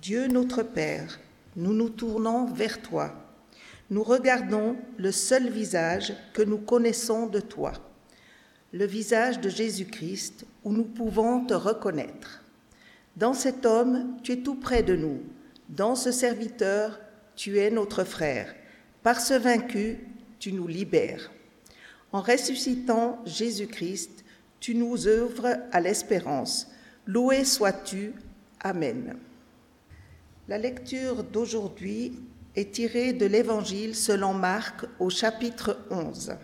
Dieu notre Père, nous nous tournons vers toi. Nous regardons le seul visage que nous connaissons de toi, le visage de Jésus-Christ où nous pouvons te reconnaître. Dans cet homme, tu es tout près de nous. Dans ce serviteur, tu es notre frère. Par ce vaincu, tu nous libères. En ressuscitant Jésus-Christ, tu nous œuvres à l'espérance. Loué sois-tu. Amen. La lecture d'aujourd'hui est tirée de l'Évangile selon Marc au chapitre 11.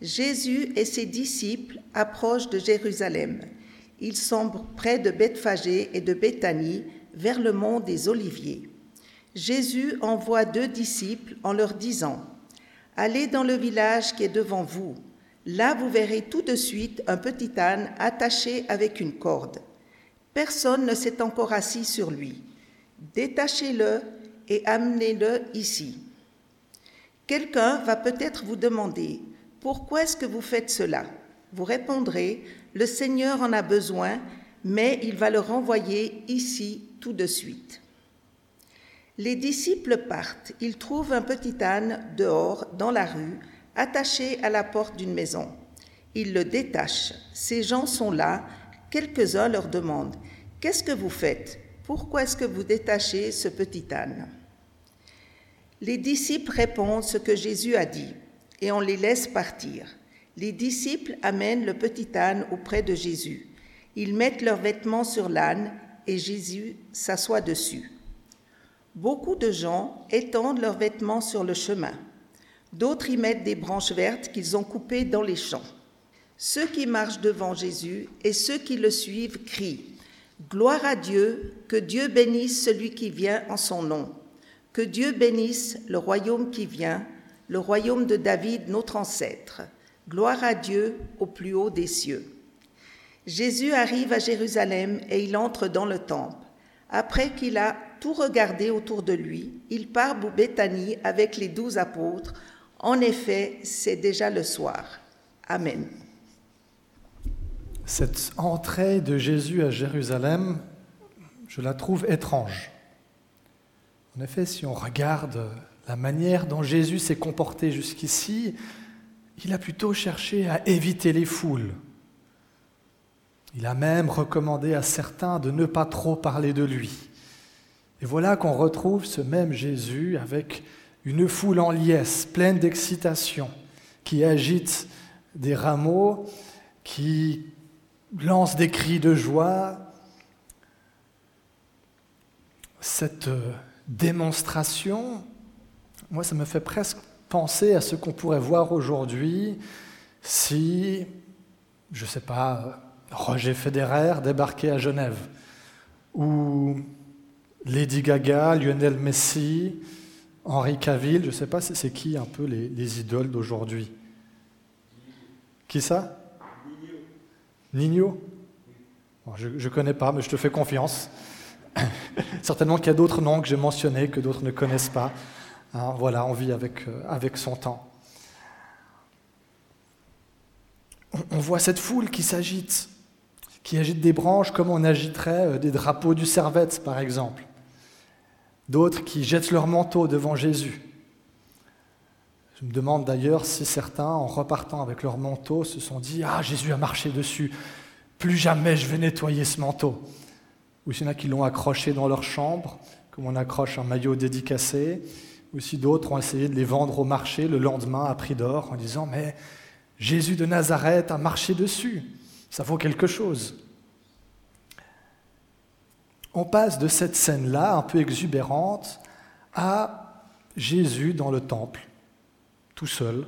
Jésus et ses disciples approchent de Jérusalem. Ils sont près de Bethphagée et de Béthanie, vers le mont des Oliviers. Jésus envoie deux disciples en leur disant Allez dans le village qui est devant vous. Là, vous verrez tout de suite un petit âne attaché avec une corde. Personne ne s'est encore assis sur lui. Détachez-le et amenez-le ici. Quelqu'un va peut-être vous demander, pourquoi est-ce que vous faites cela? Vous répondrez, le Seigneur en a besoin, mais il va le renvoyer ici tout de suite. Les disciples partent, ils trouvent un petit âne dehors, dans la rue, attaché à la porte d'une maison. Ils le détachent. Ces gens sont là. Quelques-uns leur demandent Qu'est-ce que vous faites? Pourquoi est-ce que vous détachez ce petit âne? Les disciples répondent ce que Jésus a dit et on les laisse partir. Les disciples amènent le petit âne auprès de Jésus. Ils mettent leurs vêtements sur l'âne et Jésus s'assoit dessus. Beaucoup de gens étendent leurs vêtements sur le chemin. D'autres y mettent des branches vertes qu'ils ont coupées dans les champs. Ceux qui marchent devant Jésus et ceux qui le suivent crient Gloire à Dieu, que Dieu bénisse celui qui vient en son nom, que Dieu bénisse le royaume qui vient, le royaume de David, notre ancêtre. Gloire à Dieu au plus haut des cieux. Jésus arrive à Jérusalem et il entre dans le temple. Après qu'il a tout regardé autour de lui, il part pour Béthanie avec les douze apôtres. En effet, c'est déjà le soir. Amen. Cette entrée de Jésus à Jérusalem, je la trouve étrange. En effet, si on regarde la manière dont Jésus s'est comporté jusqu'ici, il a plutôt cherché à éviter les foules. Il a même recommandé à certains de ne pas trop parler de lui. Et voilà qu'on retrouve ce même Jésus avec une foule en liesse, pleine d'excitation, qui agite des rameaux, qui lance des cris de joie. Cette euh, démonstration, moi, ça me fait presque penser à ce qu'on pourrait voir aujourd'hui si, je ne sais pas, Roger Federer débarquait à Genève, ou Lady Gaga, Lionel Messi, Henri Cavill, je ne sais pas, c'est qui un peu les idoles d'aujourd'hui? Qui ça? Nino Je ne connais pas, mais je te fais confiance. Certainement qu'il y a d'autres noms que j'ai mentionnés que d'autres ne connaissent pas. Hein, voilà, on vit avec, euh, son temps. On, voit cette foule qui s'agite, qui agite des branches comme on agiterait euh, des drapeaux du Servette, par exemple. D'autres qui jettent leur manteau devant Jésus. Je me demande d'ailleurs si certains, en repartant avec leur manteau, se sont dit Ah, Jésus a marché dessus, plus jamais je vais nettoyer ce manteau. Ou s'il y en a qui l'ont accroché dans leur chambre, comme on accroche un maillot dédicacé. Ou si d'autres ont essayé de les vendre au marché le lendemain à prix d'or en disant Mais Jésus de Nazareth a marché dessus, ça vaut quelque chose. On passe de cette scène-là, un peu exubérante, à Jésus dans le temple tout seul.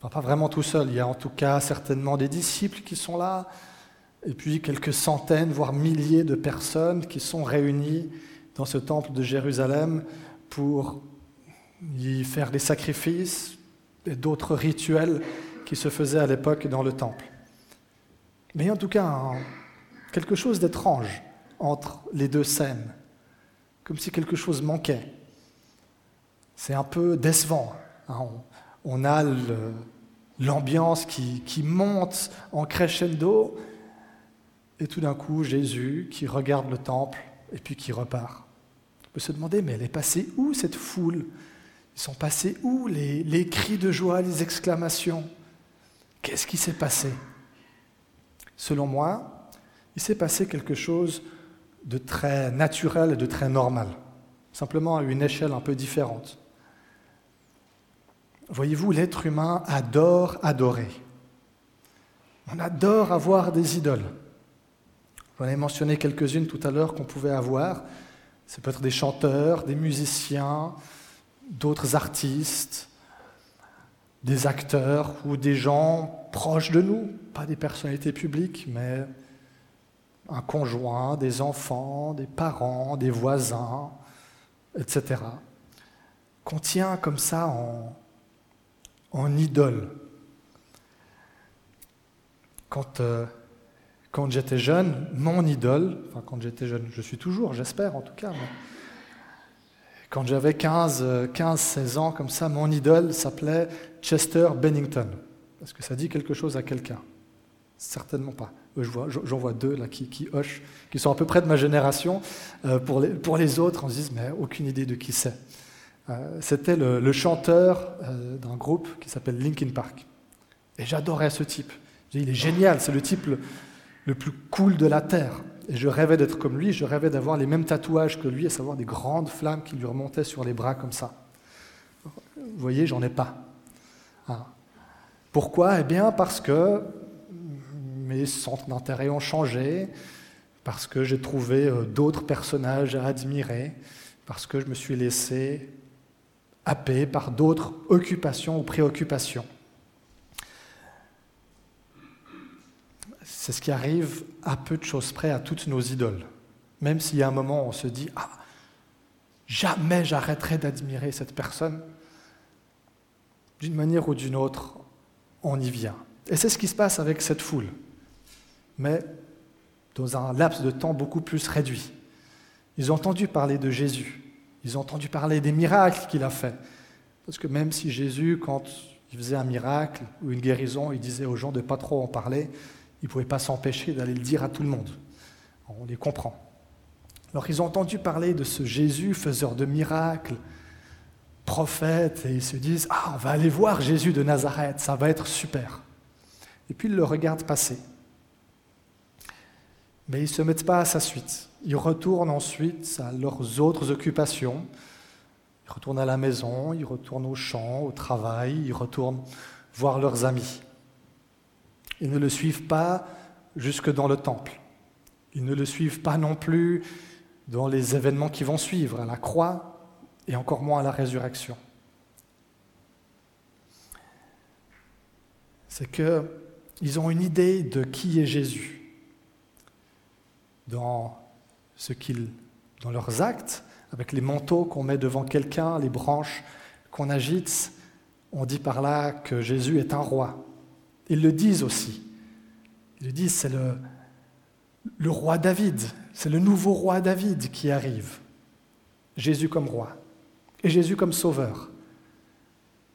pas vraiment tout seul, il y a en tout cas certainement des disciples qui sont là, et puis quelques centaines, voire milliers de personnes qui sont réunies dans ce temple de Jérusalem pour y faire des sacrifices et d'autres rituels qui se faisaient à l'époque dans le temple. Mais il y a en tout cas quelque chose d'étrange entre les deux scènes, comme si quelque chose manquait. C'est un peu décevant. Hein, on, a l'ambiance qui, monte en crescendo, et tout d'un coup, Jésus, qui regarde le temple, et puis qui repart. On peut se demander, mais elle est passée où cette foule? Ils sont passés où les, les cris de joie, les exclamations? Qu'est-ce qui s'est passé? Selon moi, il s'est passé quelque chose de très naturel et de très normal, simplement à une échelle un peu différente. Voyez-vous, l'être humain adore adorer. On adore avoir des idoles. J'en ai mentionné quelques-unes tout à l'heure qu'on pouvait avoir. C'est peut être des chanteurs, des musiciens, d'autres artistes, des acteurs ou des gens proches de nous, pas des personnalités publiques, mais un conjoint, des enfants, des parents, des voisins, etc. Qu'on tient comme ça en, en idole. Quand, euh, quand j'étais jeune, mon idole, enfin quand j'étais jeune, je suis toujours, j'espère en tout cas, quand j'avais 15, 15, 16 ans, comme ça, mon idole s'appelait Chester Bennington. Est-ce que ça dit quelque chose à quelqu'un? Certainement pas. J'en vois deux là qui, qui, hochent, qui sont à peu près de ma génération. Euh, pour, les, pour les autres, on se dit, mais aucune idée de qui c'est. Euh, c'était le, chanteur euh, d'un groupe qui s'appelle Linkin Park. Et j'adorais ce type. Il est génial, c'est le type le, plus cool de la Terre. Et je rêvais d'être comme lui, je rêvais d'avoir les mêmes tatouages que lui, à savoir des grandes flammes qui lui remontaient sur les bras comme ça. Vous voyez, j'en ai pas. Ah. Pourquoi? Eh bien parce que mes centres d'intérêt ont changé, parce que j'ai trouvé euh, d'autres personnages à admirer, parce que je me suis laissé happé par d'autres occupations ou préoccupations. C'est ce qui arrive à peu de choses près à toutes nos idoles. Même s'il y a un moment où on se dit Ah, jamais j'arrêterai d'admirer cette personne, d'une manière ou d'une autre, on y vient. Et c'est ce qui se passe avec cette foule, mais dans un laps de temps beaucoup plus réduit. Ils ont entendu parler de Jésus, ils ont entendu parler des miracles qu'il a faits. Parce que même si Jésus, quand il faisait un miracle ou une guérison, il disait aux gens de ne pas trop en parler, il ne pouvait pas s'empêcher d'aller le dire à tout le monde. On les comprend. Alors ils ont entendu parler de ce Jésus faiseur de miracles, prophète, et ils se disent, ah, on va aller voir Jésus de Nazareth, ça va être super. Et puis ils le regardent passer. Mais ils ne se mettent pas à sa suite. Ils retournent ensuite à leurs autres occupations. Ils retournent à la maison, ils retournent au champ, au travail, ils retournent voir leurs amis. Ils ne le suivent pas jusque dans le temple. Ils ne le suivent pas non plus dans les événements qui vont suivre, à la croix et encore moins à la résurrection. C'est qu'ils ont une idée de qui est Jésus dans ce qu'ils, dans leurs actes, avec les manteaux qu'on met devant quelqu'un, les branches qu'on agite, on dit par là que Jésus est un roi. Ils le disent aussi. Ils le disent, c'est le, roi David, c'est le nouveau roi David qui arrive. Jésus comme roi et Jésus comme sauveur.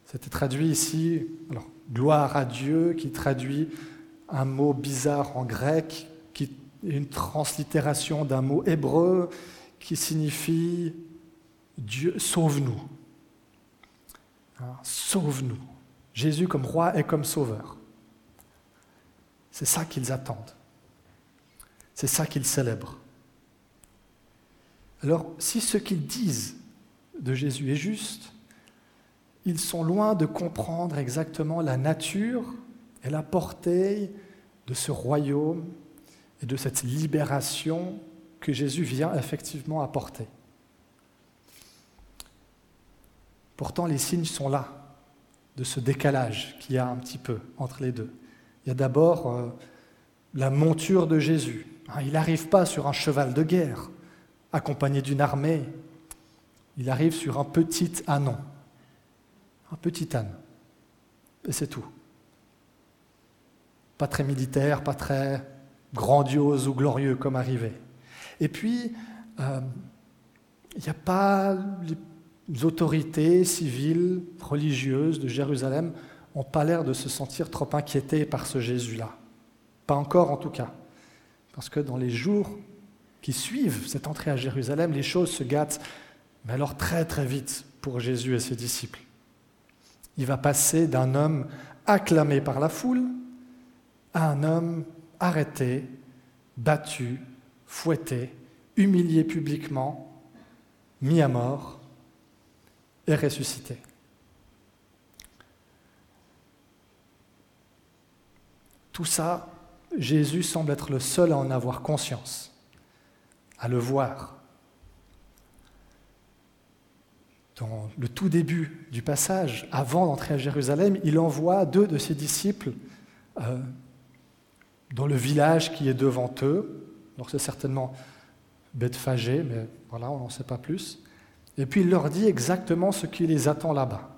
C'était traduit ici, alors, gloire à Dieu, qui traduit un mot bizarre en grec une translittération d'un mot hébreu qui signifie Dieu, sauve-nous. Hein, sauve-nous. Jésus comme roi et comme sauveur. C'est ça qu'ils attendent. C'est ça qu'ils célèbrent. Alors, si ce qu'ils disent de Jésus est juste, ils sont loin de comprendre exactement la nature et la portée de ce royaume et de cette libération que Jésus vient effectivement apporter. Pourtant, les signes sont là de ce décalage qu'il y a un petit peu entre les deux. Il y a d'abord euh, la monture de Jésus. Hein, il n'arrive pas sur un cheval de guerre, accompagné d'une armée. Il arrive sur un petit ânon, un petit âne. Et c'est tout. Pas très militaire, pas très grandiose ou glorieux comme arrivé. Et puis, euh, il n'y a pas les autorités civiles, religieuses de Jérusalem n'ont pas l'air de se sentir trop inquiétées par ce Jésus-là. Pas encore en tout cas. Parce que dans les jours qui suivent cette entrée à Jérusalem, les choses se gâtent, mais alors très très vite pour Jésus et ses disciples. Il va passer d'un homme acclamé par la foule à un homme arrêté, battu, fouetté, humilié publiquement, mis à mort et ressuscité. Tout ça, Jésus semble être le seul à en avoir conscience, à le voir. Dans le tout début du passage, avant d'entrer à Jérusalem, il envoie deux de ses disciples euh, dans le village qui est devant eux. Donc c'est certainement Bethphagée, mais voilà, on n'en sait pas plus. Et puis il leur dit exactement ce qui les attend là-bas.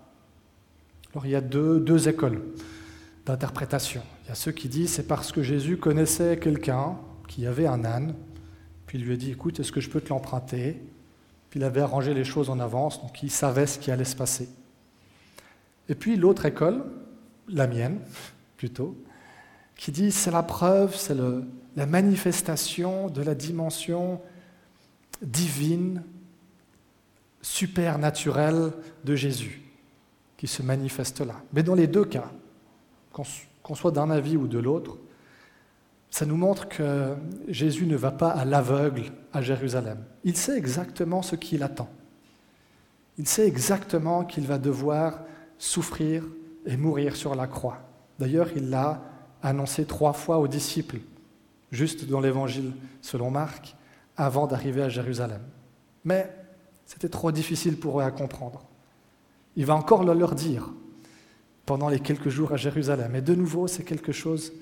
Alors il y a deux, deux écoles d'interprétation. Il y a ceux qui disent c'est parce que Jésus connaissait quelqu'un qui avait un âne, puis il lui a dit écoute, est-ce que je peux te l'emprunter? Puis il avait arrangé les choses en avance, donc il savait ce qui allait se passer. Et puis l'autre école, la mienne plutôt, qui dit c'est la preuve, c'est la manifestation de la dimension divine, supernaturelle de Jésus qui se manifeste là. Mais dans les deux cas, qu'on soit d'un avis ou de l'autre, ça nous montre que Jésus ne va pas à l'aveugle à Jérusalem. Il sait exactement ce qu'il attend. Il sait exactement qu'il va devoir souffrir et mourir sur la croix. D'ailleurs, il l'a annoncé trois fois aux disciples, juste dans l'évangile selon Marc, avant d'arriver à Jérusalem. Mais c'était trop difficile pour eux à comprendre. Il va encore le leur dire pendant les quelques jours à Jérusalem. Et de nouveau, c'est quelque chose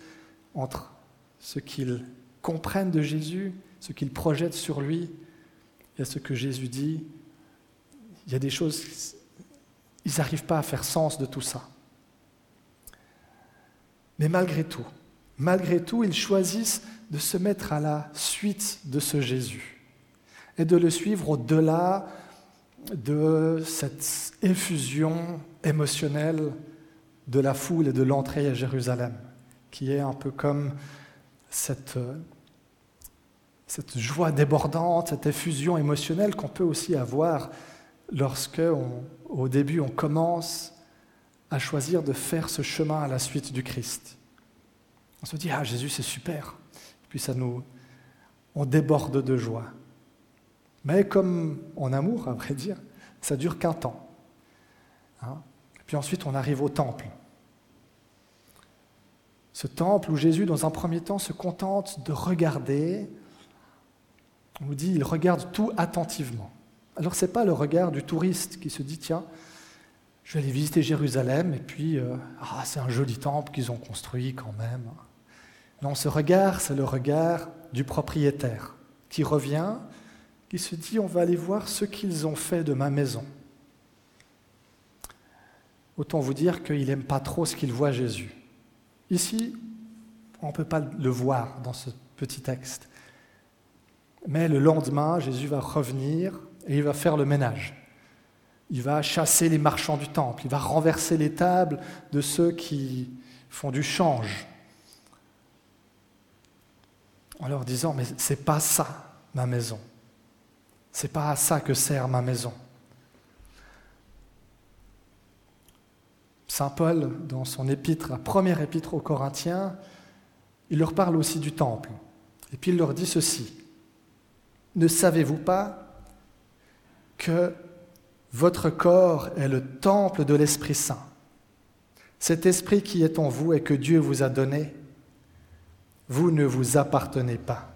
entre ce qu'ils comprennent de Jésus, ce qu'ils projettent sur lui, et ce que Jésus dit. Il y a des choses, ils n'arrivent pas à faire sens de tout ça. Mais malgré tout, malgré tout, ils choisissent de se mettre à la suite de ce Jésus et de le suivre au-delà de cette effusion émotionnelle de la foule et de l'entrée à Jérusalem, qui est un peu comme cette, cette joie débordante, cette effusion émotionnelle qu'on peut aussi avoir lorsque, au début, on commence à choisir de faire ce chemin à la suite du Christ. On se dit, ah Jésus, c'est super. puis ça nous, on déborde de joie. Mais comme en amour, à vrai dire, ça dure qu'un temps. Hein. Puis ensuite, on arrive au temple. Ce temple où Jésus, dans un premier temps, se contente de regarder. On nous dit, il regarde tout attentivement. Alors, ce n'est pas le regard du touriste qui se dit, tiens, je vais aller visiter Jérusalem, et puis, euh, ah, c'est un joli temple qu'ils ont construit quand même. Non, ce regard, c'est le regard du propriétaire qui revient, qui se dit, on va aller voir ce qu'ils ont fait de ma maison. Autant vous dire qu'il n'aime pas trop ce qu'il voit Jésus. Ici, on ne peut pas le voir dans ce petit texte. Mais le lendemain, Jésus va revenir et il va faire le ménage. Il va chasser les marchands du temple, il va renverser les tables de ceux qui font du change. En leur disant, mais c'est pas ça ma maison. C'est pas à ça que sert ma maison. Saint Paul, dans son épître, la première épître aux Corinthiens, il leur parle aussi du temple. Et puis il leur dit ceci. Ne savez-vous pas que votre corps est le temple de l'Esprit Saint. Cet Esprit qui est en vous et que Dieu vous a donné, vous ne vous appartenez pas.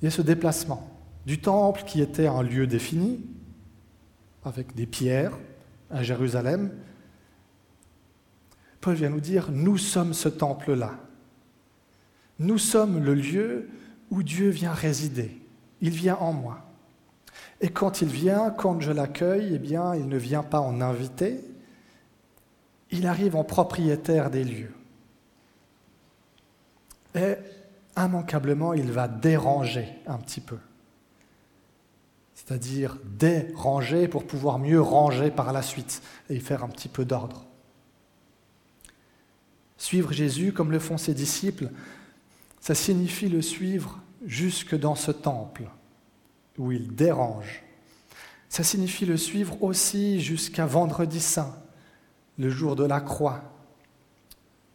Il y a ce déplacement du temple qui était un lieu défini, avec des pierres à Jérusalem. Paul vient nous dire, nous sommes ce temple-là. Nous sommes le lieu où Dieu vient résider. Il vient en moi. Et quand il vient, quand je l'accueille, eh bien, il ne vient pas en invité, il arrive en propriétaire des lieux. Et immanquablement, il va déranger un petit peu. C'est-à-dire déranger pour pouvoir mieux ranger par la suite et faire un petit peu d'ordre. Suivre Jésus comme le font ses disciples, Ça signifie le suivre jusque dans ce temple où il dérange. Ça signifie le suivre aussi jusqu'à vendredi saint, le jour de la croix,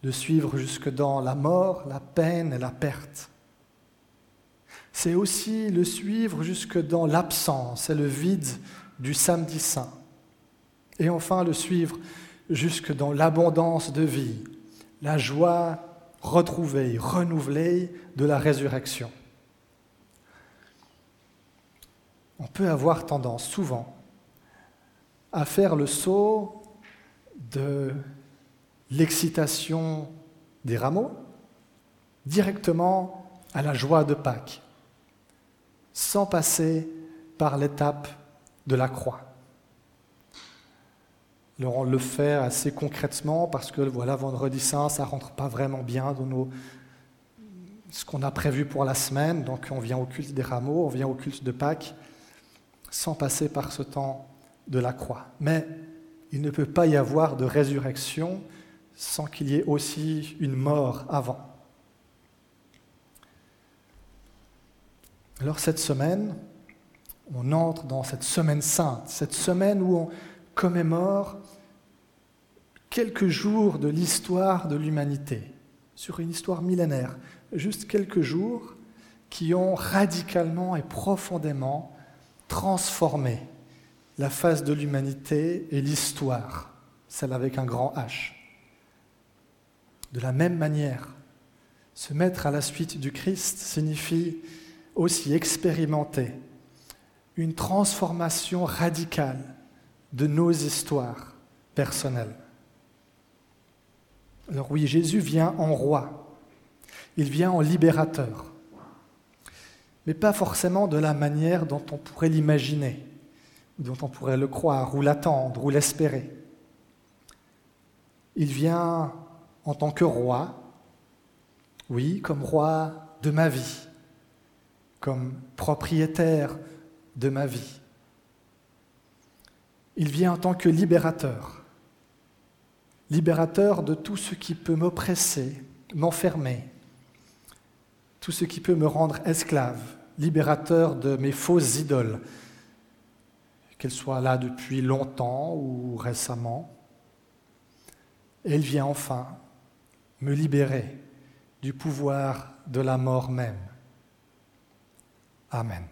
le suivre jusque dans la mort, la peine et la perte. C'est aussi le suivre jusque dans l'absence et le vide du samedi saint. Et enfin le suivre jusque dans l'abondance de vie, la joie retrouvée, renouvelée de la résurrection. On peut avoir tendance souvent à faire le saut de l'excitation des rameaux directement à la joie de Pâques, sans passer par l'étape de la croix. Alors on le fait assez concrètement parce que voilà, vendredi saint, ça rentre pas vraiment bien dans ce qu'on a prévu pour la semaine. Donc on vient au culte des rameaux, on vient au culte de Pâques, sans passer par ce temps de la croix. Mais il ne peut pas y avoir de résurrection sans qu'il y ait aussi une mort avant. Alors cette semaine, on entre dans cette semaine sainte, cette semaine où on commémore quelques jours de l'histoire de l'humanité, sur une histoire millénaire, juste quelques jours qui ont radicalement et profondément transformé la face de l'humanité et l'histoire, celle avec un grand H. De la même manière, se mettre à la suite du Christ signifie aussi expérimenter une transformation radicale de nos histoires personnelles. Alors oui, Jésus vient en roi, il vient en libérateur, mais pas forcément de la manière dont on pourrait l'imaginer, dont on pourrait le croire, ou l'attendre, ou l'espérer. Il vient en tant que roi, oui, comme roi de ma vie, comme propriétaire de ma vie. Il vient en tant que libérateur, libérateur de tout ce qui peut m'oppresser, m'enfermer, tout ce qui peut me rendre esclave, libérateur de mes fausses idoles, qu'elles soient là depuis longtemps ou récemment. Et il vient enfin me libérer du pouvoir de la mort même. Amen.